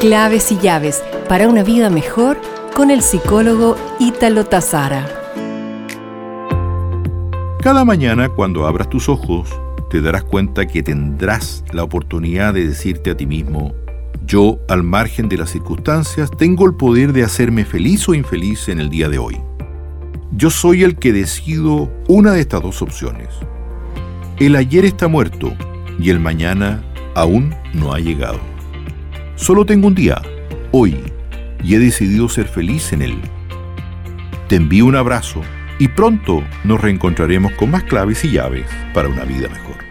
Claves y llaves para una vida mejor con el psicólogo Ítalo Tazara. Cada mañana cuando abras tus ojos, te darás cuenta que tendrás la oportunidad de decirte a ti mismo, yo, al margen de las circunstancias, tengo el poder de hacerme feliz o infeliz en el día de hoy. Yo soy el que decido una de estas dos opciones. El ayer está muerto y el mañana aún no ha llegado. Solo tengo un día, hoy, y he decidido ser feliz en él. Te envío un abrazo y pronto nos reencontraremos con más claves y llaves para una vida mejor.